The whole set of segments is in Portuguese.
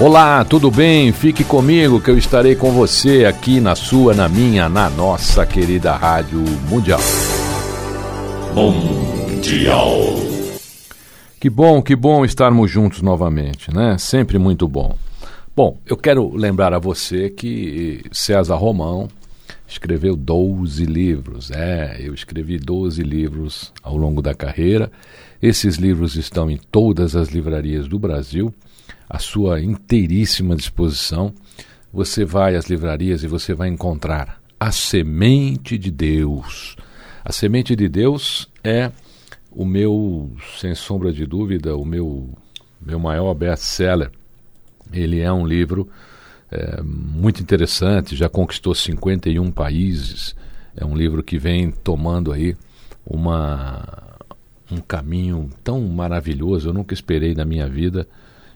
Olá, tudo bem? Fique comigo que eu estarei com você aqui na sua, na minha, na nossa querida Rádio Mundial. Mundial. Que bom, que bom estarmos juntos novamente, né? Sempre muito bom. Bom, eu quero lembrar a você que César Romão escreveu 12 livros. É, eu escrevi 12 livros ao longo da carreira. Esses livros estão em todas as livrarias do Brasil, à sua inteiríssima disposição. Você vai às livrarias e você vai encontrar A Semente de Deus. A Semente de Deus é o meu, sem sombra de dúvida, o meu, meu maior best-seller. Ele é um livro é, muito interessante, já conquistou 51 países. É um livro que vem tomando aí uma, um caminho tão maravilhoso. Eu nunca esperei na minha vida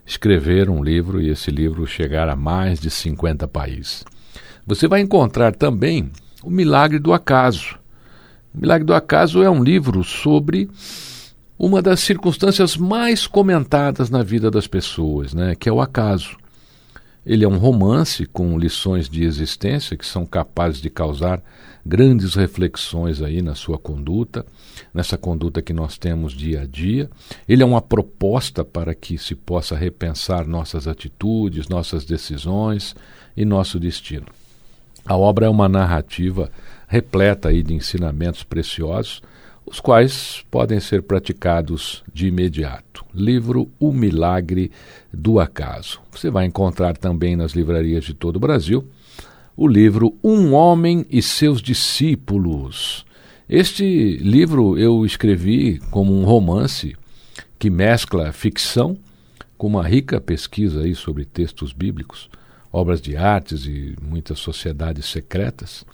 escrever um livro e esse livro chegar a mais de 50 países. Você vai encontrar também O Milagre do Acaso. O Milagre do Acaso é um livro sobre uma das circunstâncias mais comentadas na vida das pessoas, né, que é o acaso. Ele é um romance com lições de existência que são capazes de causar grandes reflexões aí na sua conduta, nessa conduta que nós temos dia a dia. Ele é uma proposta para que se possa repensar nossas atitudes, nossas decisões e nosso destino. A obra é uma narrativa repleta aí de ensinamentos preciosos, os quais podem ser praticados de imediato. Livro O Milagre do Acaso. Você vai encontrar também nas livrarias de todo o Brasil o livro Um Homem e Seus Discípulos. Este livro eu escrevi como um romance que mescla ficção com uma rica pesquisa aí sobre textos bíblicos obras de artes e muitas sociedades secretas,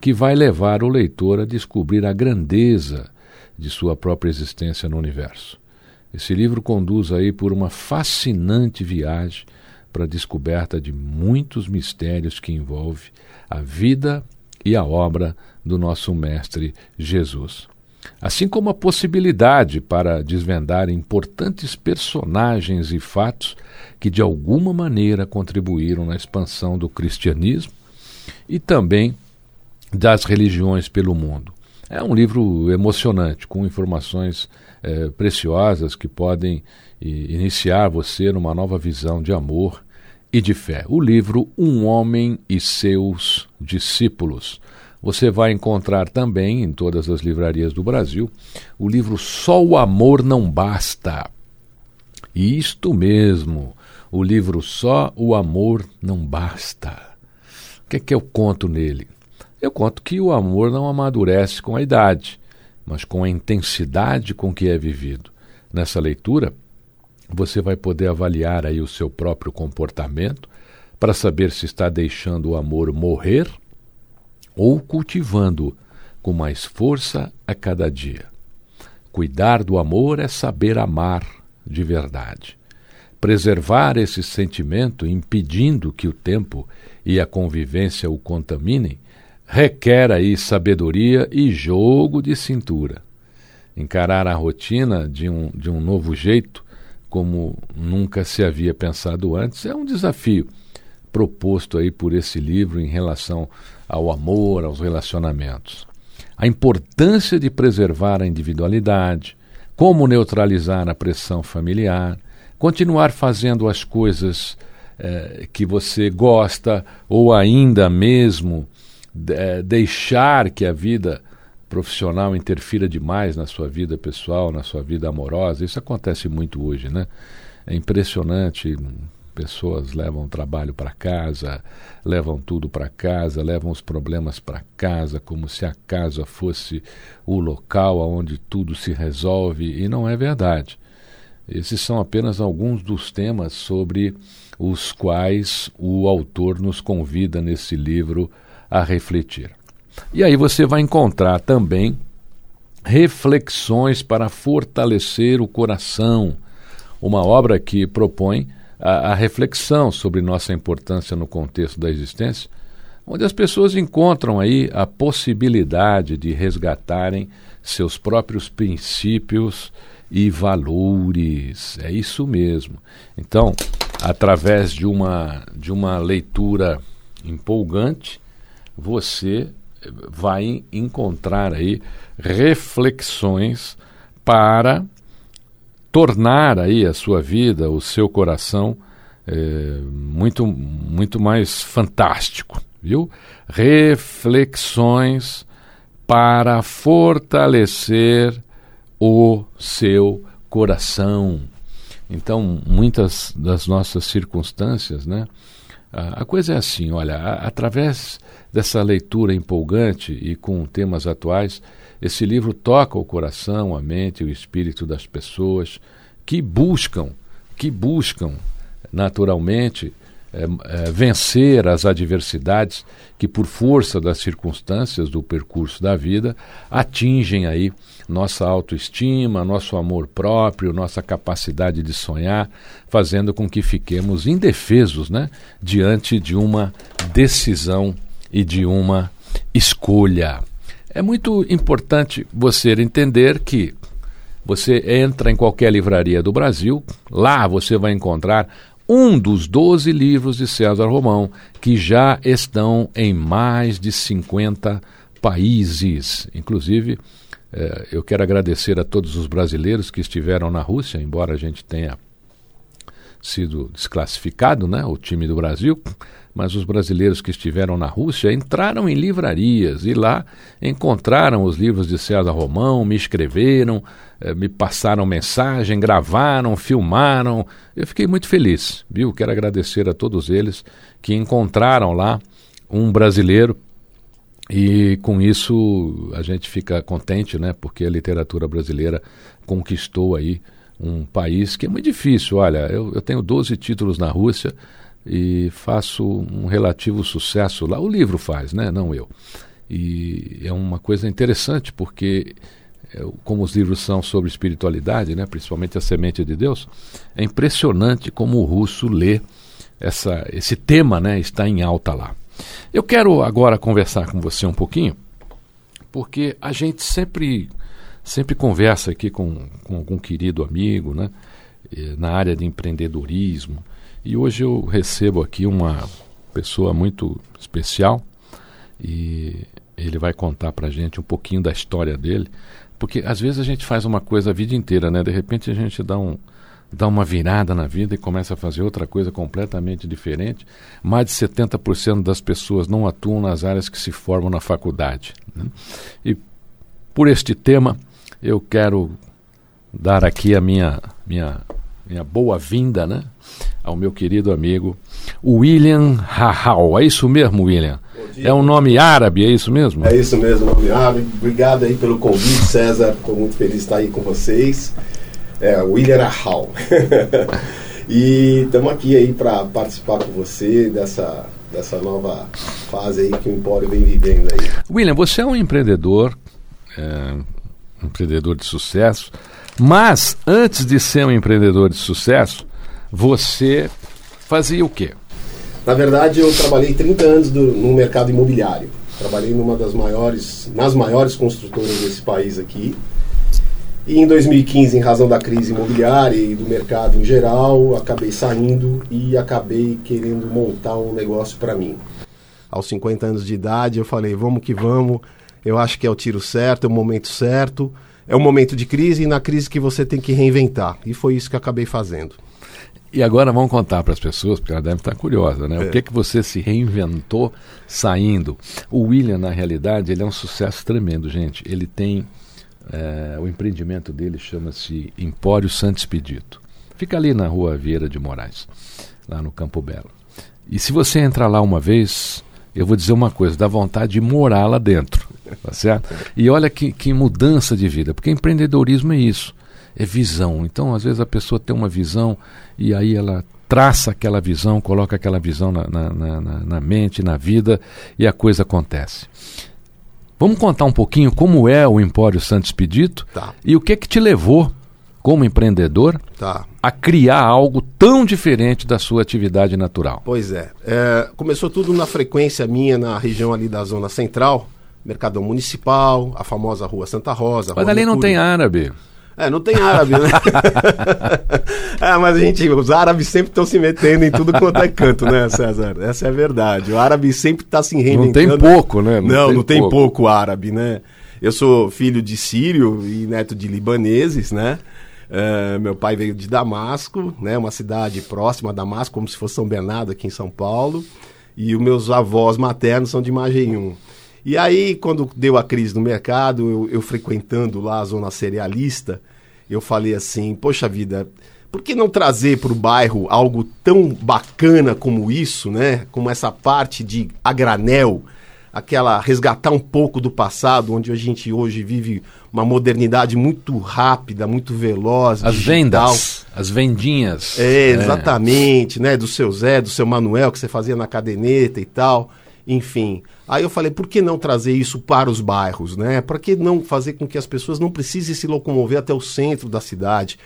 que vai levar o leitor a descobrir a grandeza de sua própria existência no universo. Esse livro conduz aí por uma fascinante viagem para a descoberta de muitos mistérios que envolve a vida e a obra do nosso mestre Jesus. Assim como a possibilidade para desvendar importantes personagens e fatos que de alguma maneira contribuíram na expansão do cristianismo e também das religiões pelo mundo. É um livro emocionante, com informações eh, preciosas que podem e, iniciar você numa nova visão de amor e de fé. O livro Um Homem e Seus Discípulos. Você vai encontrar também em todas as livrarias do Brasil o livro Só o Amor Não Basta. Isto mesmo, o livro Só o Amor Não Basta. O que é que eu conto nele? Eu conto que o amor não amadurece com a idade, mas com a intensidade com que é vivido. Nessa leitura, você vai poder avaliar aí o seu próprio comportamento para saber se está deixando o amor morrer ou cultivando com mais força a cada dia. Cuidar do amor é saber amar de verdade. Preservar esse sentimento, impedindo que o tempo e a convivência o contaminem, requer aí sabedoria e jogo de cintura. Encarar a rotina de um, de um novo jeito, como nunca se havia pensado antes, é um desafio, proposto aí por esse livro em relação ao amor, aos relacionamentos. A importância de preservar a individualidade, como neutralizar a pressão familiar, continuar fazendo as coisas eh, que você gosta ou ainda mesmo eh, deixar que a vida profissional interfira demais na sua vida pessoal, na sua vida amorosa. Isso acontece muito hoje, né? É impressionante pessoas levam o trabalho para casa, levam tudo para casa, levam os problemas para casa, como se a casa fosse o local onde tudo se resolve, e não é verdade. Esses são apenas alguns dos temas sobre os quais o autor nos convida nesse livro a refletir. E aí você vai encontrar também reflexões para fortalecer o coração, uma obra que propõe a, a reflexão sobre nossa importância no contexto da existência, onde as pessoas encontram aí a possibilidade de resgatarem seus próprios princípios e valores. É isso mesmo. Então, através de uma, de uma leitura empolgante, você vai encontrar aí reflexões para tornar aí a sua vida, o seu coração é, muito, muito mais fantástico, viu? Reflexões para fortalecer o seu coração. Então, muitas das nossas circunstâncias, né? A, a coisa é assim, olha, através dessa leitura empolgante e com temas atuais, esse livro toca o coração, a mente e o espírito das pessoas que buscam, que buscam naturalmente é, é, vencer as adversidades que, por força das circunstâncias do percurso da vida, atingem aí nossa autoestima, nosso amor próprio, nossa capacidade de sonhar, fazendo com que fiquemos indefesos né, diante de uma decisão e de uma escolha. É muito importante você entender que você entra em qualquer livraria do Brasil, lá você vai encontrar um dos 12 livros de César Romão, que já estão em mais de 50 países. Inclusive, eh, eu quero agradecer a todos os brasileiros que estiveram na Rússia, embora a gente tenha sido desclassificado, né, o time do Brasil, mas os brasileiros que estiveram na Rússia entraram em livrarias e lá encontraram os livros de César Romão, me escreveram, eh, me passaram mensagem, gravaram, filmaram. Eu fiquei muito feliz, viu? Quero agradecer a todos eles que encontraram lá um brasileiro e com isso a gente fica contente, né? Porque a literatura brasileira conquistou aí um país que é muito difícil. Olha, eu, eu tenho 12 títulos na Rússia e faço um relativo sucesso lá. O livro faz, né? Não eu. E é uma coisa interessante porque é, como os livros são sobre espiritualidade, né, principalmente a semente de Deus, é impressionante como o russo lê essa, esse tema, né, está em alta lá. Eu quero agora conversar com você um pouquinho, porque a gente sempre sempre conversa aqui com, com algum querido amigo, né, na área de empreendedorismo, e hoje eu recebo aqui uma pessoa muito especial e ele vai contar para gente um pouquinho da história dele, porque às vezes a gente faz uma coisa a vida inteira, né? De repente a gente dá um dá uma virada na vida e começa a fazer outra coisa completamente diferente. Mais de 70% das pessoas não atuam nas áreas que se formam na faculdade. Né? E por este tema eu quero dar aqui a minha minha minha boa-vinda, né? ao meu querido amigo William Rahal. É isso mesmo, William? É um nome árabe, é isso mesmo? É isso mesmo, nome árabe. Obrigado aí pelo convite, César. Estou muito feliz de estar aí com vocês. É, William Rahal. e estamos aqui aí para participar com você dessa, dessa nova fase aí que o Empório vem vivendo aí. William, você é um empreendedor, é, empreendedor de sucesso, mas antes de ser um empreendedor de sucesso, você fazia o quê? Na verdade, eu trabalhei 30 anos do, no mercado imobiliário. Trabalhei numa das maiores, nas maiores construtoras desse país aqui. E em 2015, em razão da crise imobiliária e do mercado em geral, acabei saindo e acabei querendo montar um negócio para mim. Aos 50 anos de idade, eu falei: vamos que vamos, eu acho que é o tiro certo, é o momento certo, é um momento de crise e na crise que você tem que reinventar. E foi isso que eu acabei fazendo. E agora vamos contar para as pessoas, porque ela deve estar curiosa, né? É. O que que você se reinventou saindo? O William, na realidade, ele é um sucesso tremendo, gente. Ele tem é, o empreendimento dele chama-se Empório Santo Expedito. Fica ali na rua Vieira de Moraes, lá no Campo Belo. E se você entrar lá uma vez, eu vou dizer uma coisa, dá vontade de morar lá dentro, tá certo? E olha que, que mudança de vida, porque empreendedorismo é isso, é visão. Então, às vezes a pessoa tem uma visão e aí ela traça aquela visão, coloca aquela visão na, na, na, na- mente, na vida e a coisa acontece. Vamos contar um pouquinho como é o Empório Santo Expedito Tá. e o que que te levou, como empreendedor, Tá. a criar algo tão diferente da sua atividade natural. Pois é. É, Começou tudo na frequência minha na região ali da Zona Central, Mercadão Municipal, a famosa Rua Santa Rosa. Mas Rua ali não tem árabe. É, não tem árabe, né? é, mas a gente, os árabes sempre estão se metendo em tudo quanto é canto, né, César? Essa é a verdade. O árabe sempre está se reinventando. Não tem pouco, né? Não, não tem, pouco. árabe, né? Eu sou filho de sírio e neto de libaneses, né? É, meu pai veio de Damasco, né? Uma cidade próxima a Damasco, como se fosse São Bernardo aqui em São Paulo. E os meus avós maternos são de Magenhum. E aí, quando deu a crise no mercado, eu, eu frequentando lá a zona cerealista, eu falei assim, poxa vida, por que não trazer para o bairro algo tão bacana como isso, né? Como essa parte de a granel, aquela resgatar um pouco do passado, onde a gente hoje vive uma modernidade muito rápida, muito veloz, As digital. vendas, as vendinhas. É, exatamente, né? Do seu Zé, do seu Manuel, que você fazia na caderneta e tal. Enfim. Aí eu falei, por que não trazer isso para os bairros, né? Por que não fazer com que as pessoas não precisem se locomover até o centro da cidade?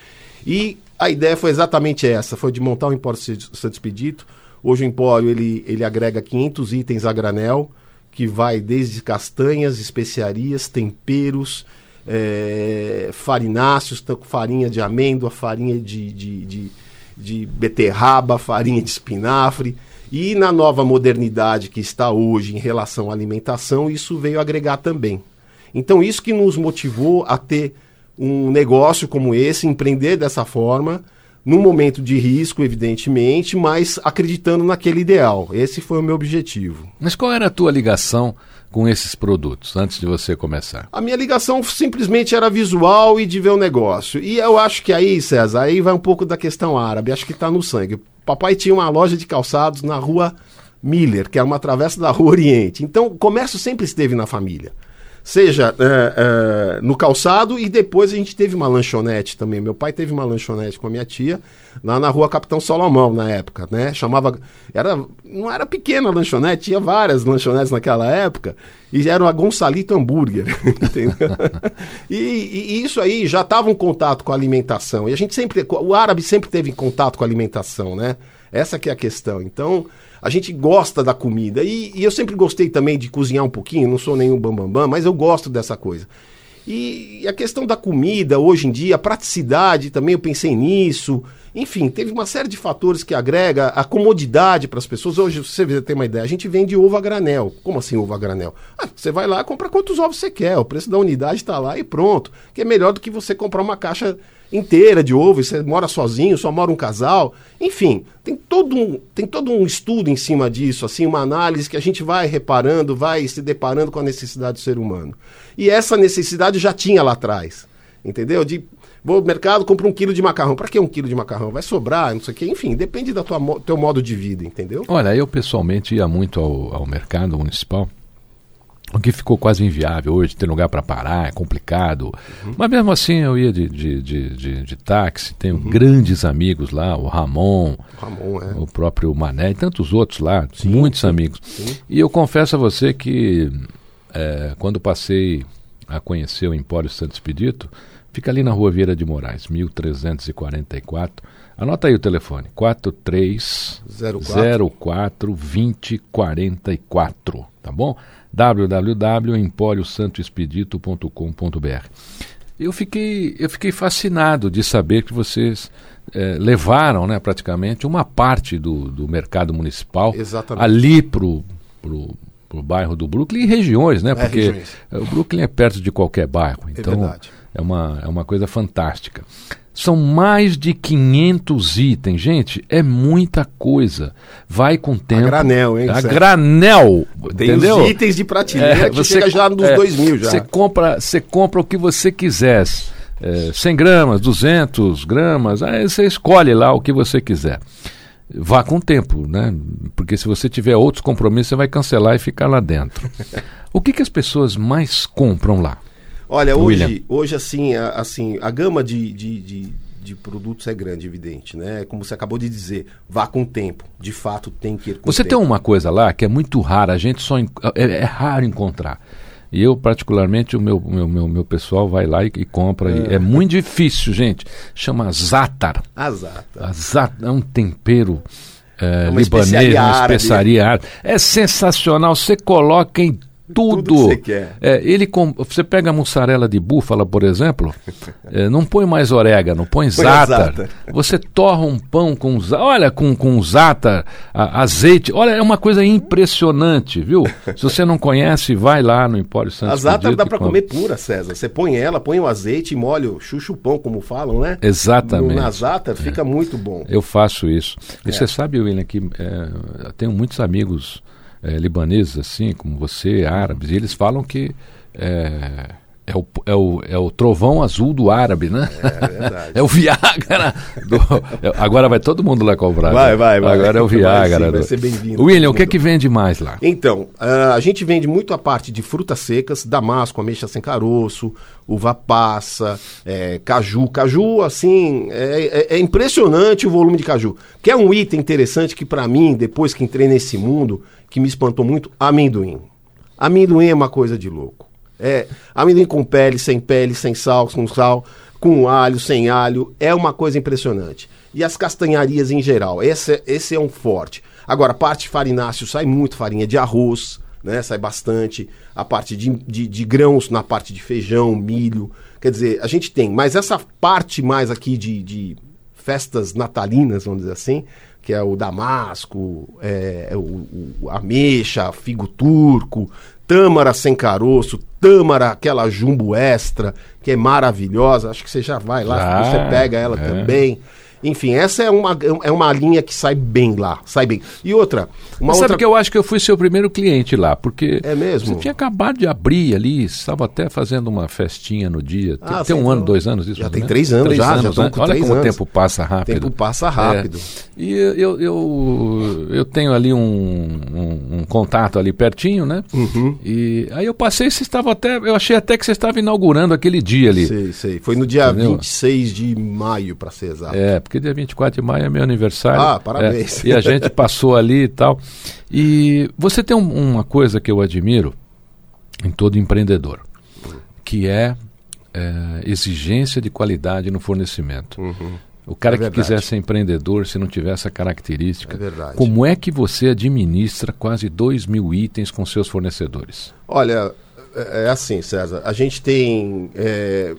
E a ideia foi exatamente essa, foi de montar o Empório Santo Expedito. Hoje o Empório, ele, ele agrega 500 itens a granel, que vai desde castanhas, especiarias, temperos, eh, farináceos, com farinha de amêndoa, farinha de, de, de, de beterraba, farinha de espinafre. E na nova modernidade que está hoje em relação à alimentação, isso veio agregar também. Então, isso que nos motivou a ter um negócio como esse, empreender dessa forma, num momento de risco, evidentemente, mas acreditando naquele ideal. Esse foi o meu objetivo. Mas qual era a tua ligação com esses produtos antes de você começar? A minha ligação simplesmente era visual e de ver o negócio. E eu acho que aí, César, aí vai um pouco da questão árabe, acho que está no sangue. Papai tinha uma loja de calçados na rua Miller, que é uma travessa da rua Oriente. Então, o comércio sempre esteve na família. Seja é, é, no calçado e depois a gente teve uma lanchonete também. Meu pai teve uma lanchonete com a minha tia lá na rua Capitão Salomão na época, né? Chamava. Era, não era pequena a lanchonete, tinha várias lanchonetes naquela época e era uma Gonçalito Hambúrguer, entendeu? e, e- isso aí já estava um contato com a alimentação. E a gente sempre. O árabe sempre teve contato com a alimentação, né? Essa que é a questão. Então, a gente gosta da comida. E, e eu sempre gostei também de cozinhar um pouquinho, não sou nenhum bambambam, bam, bam, mas eu gosto dessa coisa. E, a questão da comida, hoje em dia, a praticidade também, eu pensei nisso. Enfim, teve uma série de fatores que agrega a comodidade para as pessoas. Hoje, você tem uma ideia, a gente vende ovo a granel. Como assim ovo a granel? Ah, você vai lá, compra quantos ovos você quer, o preço da unidade está lá e pronto. Que é melhor do que você comprar uma caixa inteira de ovo, você mora sozinho, só mora um casal. Enfim, tem todo, um, tem todo um estudo em cima disso, assim, uma análise que a gente vai reparando, vai se deparando com a necessidade do ser humano. E essa necessidade já tinha lá atrás, entendeu? De vou ao mercado, compro um quilo de macarrão. Para que um quilo de macarrão? Vai sobrar, não sei o quê. Enfim, depende do teu modo de vida, entendeu? Olha, eu pessoalmente ia muito ao, ao mercado municipal. O que ficou quase inviável hoje, ter lugar para parar, é complicado. Uhum. Mas mesmo assim eu ia de, de, de, de, de táxi, tenho uhum. grandes amigos lá, o Ramon, o, Ramon, é. o próprio Mané e tantos outros lá, sim, muitos sim, amigos. Sim. E eu confesso a você que é, quando passei a conhecer o Empório Santo Expedito, fica ali na rua Vieira de Moraes, 1344. Anota aí o telefone, 4304 2044, tá bom? www.emporiosantoexpedito.com.br eu fiquei, eu fiquei fascinado de saber que vocês eh, levaram né, praticamente uma parte do, do mercado municipal Exatamente. ali para o bairro do Brooklyn e regiões, né? Porque regiões. o Brooklyn é perto de qualquer bairro. Então verdade. é uma, é uma coisa fantástica. São mais de 500 itens. Gente, é muita coisa. Vai com tempo. granel, hein, A Sérgio? granel. Tem entendeu? os itens de prateleira que chega já nos é, 2 mil já. Você compra, você compra o que você quiser. É, 100 gramas, 200 gramas, aí você escolhe lá o que você quiser. Vá com o tempo, né? Porque se você tiver outros compromissos, você vai cancelar e ficar lá dentro. o que, que as pessoas mais compram lá? Olha, William. hoje, hoje assim, a, assim, a gama de, de, de, de produtos é grande, evidente, né? Como você acabou de dizer, vá com o tempo. De fato, tem que ir com Você tem tempo. uma coisa lá que é muito rara, a gente só é, é raro encontrar. E eu, particularmente, o meu, meu, meu, meu pessoal vai lá e, e compra. e É. muito difícil, gente. Chama Zatar. Azar. tá? A Zat é um tempero é, uma libanês, especiaria uma árabe. especiaria árabe. É sensacional. Você coloca em tudo. Tudo que você quer. É, ele com, você pega a mussarela de búfala, por exemplo, é, não põe mais orégano, põe zátar. zátar. Você torra um pão com olha com com zátar, a- azeite. Olha, é uma coisa impressionante, viu? Se você não conhece, vai lá no Empório A Santos. zata Fudito dá para comer pura, César. Você põe ela, põe o azeite e molha o chuchu pão, como falam, né? Exatamente. Na zata fica muito bom. Eu faço isso. E É. você sabe, William, que é, eu tenho muitos amigos é, libaneses, assim, como você, árabes, e eles falam que é, é, o, é, o, é o trovão azul do árabe, né? É verdade. É o Viagra. do- é- agora vai todo mundo lá comprar. Vai, né? vai, vai. Agora é o Vai Viagra. sim, vai ser bem-vindo, William, o que é que vende mais lá? Então, ah, a gente vende muito a parte de frutas secas, damasco, ameixa sem caroço, uva passa, é, caju. Caju, assim, é, é- é impressionante o volume de caju. Que é um item interessante que, pra mim, depois que entrei nesse mundo, que me espantou muito, amendoim. Amendoim é uma coisa de louco. É, amendoim com pele, sem pele, sem sal, com sal, com alho, sem alho, é uma coisa impressionante. E as castanharias em geral, esse, esse é um forte. Agora, a parte farináceo sai muito farinha de arroz, né? Sai bastante. A parte de, de, de grãos na parte de feijão, milho. Quer dizer, a gente tem, mas essa parte mais aqui de, de festas natalinas, vamos dizer assim, que é o damasco, é, é o, o ameixa, figo turco, tâmara sem caroço, tâmara aquela jumbo extra, que é maravilhosa. Acho que você já vai lá, Já, você pega ela é. também. Enfim, essa é uma, é uma linha que sai bem lá, sai bem. E outra, uma Mas outra Sabe que eu acho que eu fui seu primeiro cliente lá, porque É mesmo? você tinha acabado de abrir ali, estava até fazendo uma festinha no dia. Tem, Ah, tem um ano, então- dois anos isso? já ou tem três anos já, já estamos né? com Olha três como anos. o tempo passa rápido. tempo passa rápido. É. E eu, eu, eu tenho ali um, um, um contato ali pertinho, né? Uhum. E aí eu passei, você estava até. Eu achei até que você estava inaugurando aquele dia ali. Sei, sei. Foi no dia Entendeu? 26 de maio, para ser exato. É, porque dia 24 de maio é meu aniversário. Ah, parabéns. É, e a gente passou ali e tal. E você tem um- uma coisa que eu admiro em todo empreendedor, que é, é, exigência de qualidade no fornecimento. O cara É que quiser ser empreendedor, se não tiver essa característica, É como é que você administra quase 2 mil itens com seus fornecedores? Olha, é é assim, César. A gente tem, é,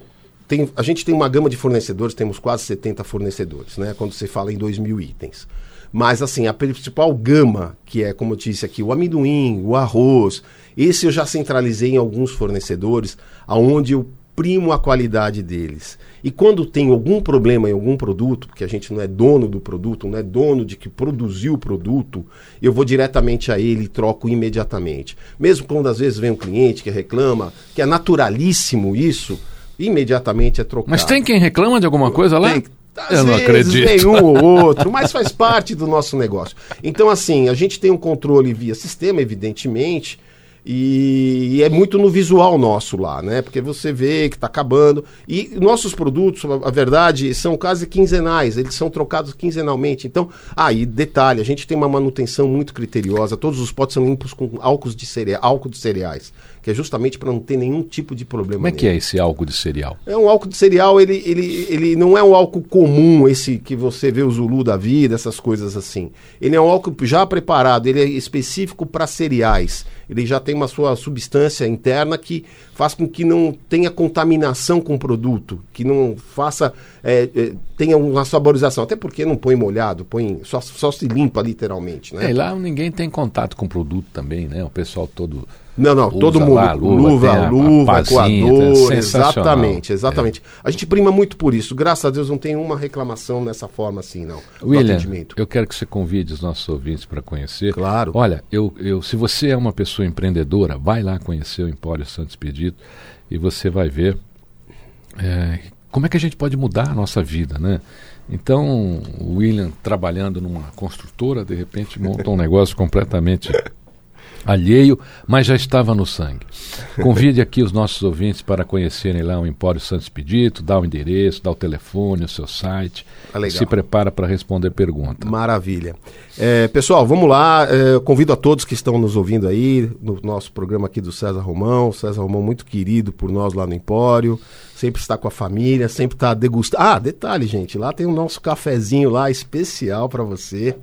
tem- a gente tem uma gama de fornecedores, temos quase 70 fornecedores, né? Quando você fala em 2 mil itens. Mas assim, a principal gama, que é, como eu disse aqui, o amendoim, o arroz, esse eu já centralizei em alguns fornecedores, aonde eu primo a qualidade deles. E quando tem algum problema em algum produto, porque a gente não é dono do produto, não é dono de que produziu o produto, eu vou diretamente a ele e troco imediatamente. Mesmo quando às vezes vem um cliente que reclama, que é naturalíssimo isso, imediatamente é trocado. Mas tem quem reclama de alguma coisa lá? Tem. Às Eu não acredito. Vem um ou outro, mas faz parte do nosso negócio. Então, assim, a gente tem um controle via sistema, evidentemente, e, é muito no visual nosso lá, né? Porque você vê que está acabando. E nossos produtos, a, verdade, são quase quinzenais, eles são trocados quinzenalmente. Então, aí, detalhe, a gente tem uma manutenção muito criteriosa, todos os potes são limpos com álcool de, cereais, álcool de cereais, que é justamente para não ter nenhum tipo de problema. Como é que nele. é esse álcool de cereal? É um álcool de cereal, ele, ele, ele não é um álcool comum, esse que você vê o Zulu da vida, essas coisas assim. Ele é um álcool já preparado, ele é específico para cereais. Ele já tem uma sua substância interna que faz com que não tenha contaminação com o produto, que não faça, é, é, tenha uma saborização. Até porque não põe molhado, põe só, só se limpa literalmente, né? É, e lá ninguém tem contato com o produto também, né? O pessoal todo. Não, não, usa todo mundo. lá, luva, tem a- a luva, pazinha, coador, é exatamente, exatamente. A gente prima muito por isso. Graças a Deus não tem uma reclamação nessa forma assim, não. William, atendimento. eu quero que você convide os nossos ouvintes para conhecer. Claro. Olha, eu, eu, se você é uma pessoa empreendedora, vai lá conhecer o Empório Santos Pedido e você vai ver é, como é que a gente pode mudar a nossa vida, né? Então, o William trabalhando numa construtora, de repente monta um negócio completamente alheio, mas já estava no sangue. Convide aqui os nossos ouvintes para conhecerem lá o Empório Santos Pedito, dá o endereço, dá o telefone, o seu site. Ah. Se prepara para responder pergunta. Maravilha. É, pessoal, vamos lá. É, convido a todos que estão nos ouvindo aí no nosso programa aqui do César Romão. César Romão, muito querido por nós lá no Empório. Sempre está com a família, sempre está degustando. Ah, detalhe, gente, lá tem o nosso cafezinho lá especial para você.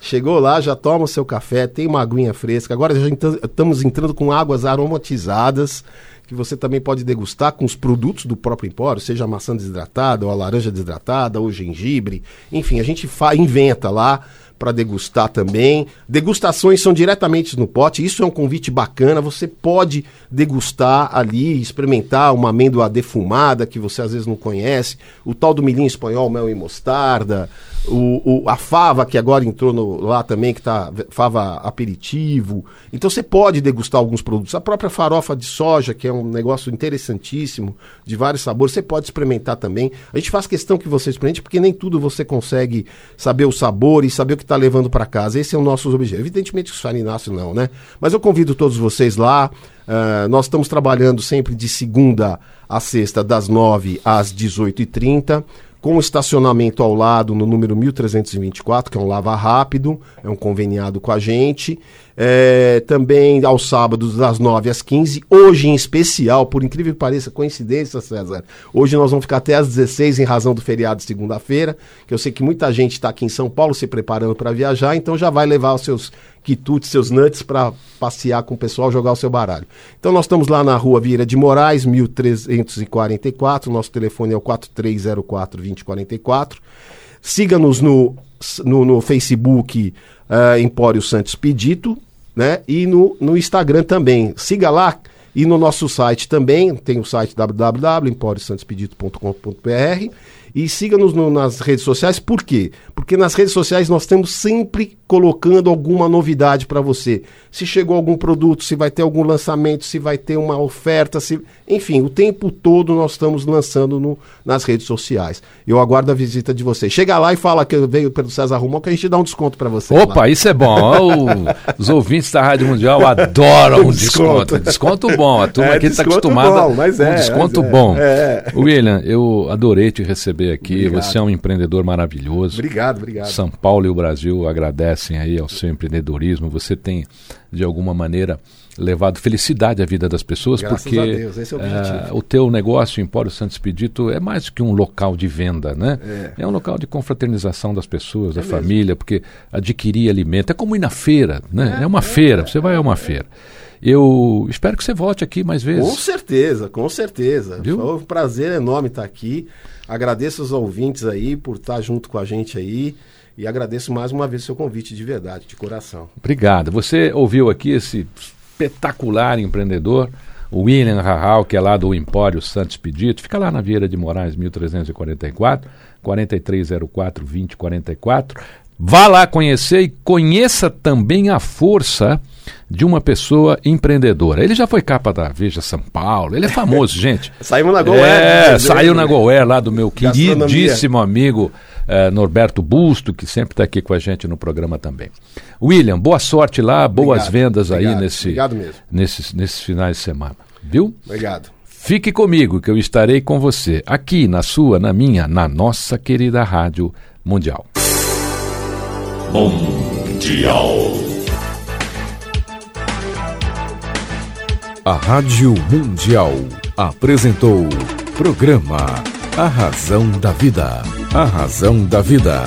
Chegou lá, já toma o seu café, tem uma aguinha fresca. Agora já estamos entrando com águas aromatizadas que você também pode degustar com os produtos do próprio empório, seja a maçã desidratada, ou a laranja desidratada, ou gengibre. Enfim, a gente inventa lá para degustar também. Degustações são diretamente no pote, isso é um convite bacana. Você pode degustar ali, experimentar uma amêndoa defumada que você às vezes não conhece, o tal do milhinho espanhol, mel e mostarda, o, o- a fava que agora entrou no- lá também, que tá fava aperitivo. Então você pode degustar alguns produtos. A própria farofa de soja, que é um negócio interessantíssimo, de vários sabores, você pode experimentar também. A gente faz questão que você experimente, porque nem tudo você consegue saber o sabor e saber o que está levando para casa. Esse é o nosso objetivo. Evidentemente que os farináceos não, né? Mas eu convido todos vocês lá. Ah, nós estamos trabalhando sempre de segunda a sexta, das 9 às 18h30 com estacionamento ao lado no número 1324, que é um lava rápido, é um conveniado com a gente. É, também aos sábados, das 9 às 15. Hoje, em especial, por incrível que pareça, coincidência, César. Hoje nós vamos ficar até às 16 em razão do feriado de segunda-feira, que eu sei que muita gente está aqui em São Paulo se preparando para viajar, então já vai levar os seus quitutes, seus nuts para passear com o pessoal, jogar o seu baralho. Então nós estamos lá na rua Vieira de Moraes, 1344, nosso telefone é o 4304 2044. Siga-nos no, no, no Facebook eh, Empório Santos Pedito, né? E no, no Instagram também. Siga lá e no nosso site também, tem o site www.emporiosantespedito.com.br e siga-nos no- nas redes sociais, por quê? Porque nas redes sociais nós estamos sempre colocando alguma novidade para você. Se chegou algum produto, se vai ter algum lançamento, se vai ter uma oferta, se... enfim, o tempo todo nós estamos lançando no- nas redes sociais. Eu aguardo a visita de vocês. Chega lá e fala que veio pelo César Romão que a gente dá um desconto para você. Opa, isso é bom. Os ouvintes da Rádio Mundial adoram um desconto. Desconto. Desconto bom. A turma É, aqui está acostumada bom, mas é, desconto mas é, bom. é. William, eu adorei te receber aqui. Obrigado. Você é um empreendedor maravilhoso. Obrigado, obrigado. São Paulo e o Brasil agradecem aí ao seu empreendedorismo. Você tem, de alguma maneira, levado felicidade à vida das pessoas, Graças porque é o eh, o teu negócio, Empório Santos Pedito, é mais do que um local de venda, né? É. um local de confraternização das pessoas, da mesmo. família, porque adquirir alimento é como ir na feira, né? É, uma feira, você vai a uma feira. Eu espero que você volte aqui mais Com vezes. certeza, com certeza. Viu? Foi um prazer enorme estar aqui. Agradeço os ouvintes aí por estar junto com a gente aí. E agradeço mais uma vez o seu convite de verdade, de coração. Obrigado. Você ouviu aqui esse espetacular empreendedor, o William Rahal, que é lá do Empório Santos Pedito. Fica lá na Vieira de Moraes, 1344, 4304 2044. Vá lá conhecer e conheça também a força de uma pessoa empreendedora. Ele já foi capa da Veja São Paulo, ele é famoso, gente. Saímos na Go É, Air, saiu né? na Go Air lá do meu queridíssimo amigo eh, Norberto Busto, que sempre está aqui com a gente no programa também. William, boa sorte lá, boas Obrigado, vendas aí obrigado, nesse, obrigado mesmo. nesses, nesses finais de semana. Viu? Obrigado. Fique comigo, que eu estarei com você, aqui na sua, na minha, na nossa querida Rádio Mundial. Mundial. A Rádio Mundial apresentou programa A Razão da Vida. A Razão da Vida.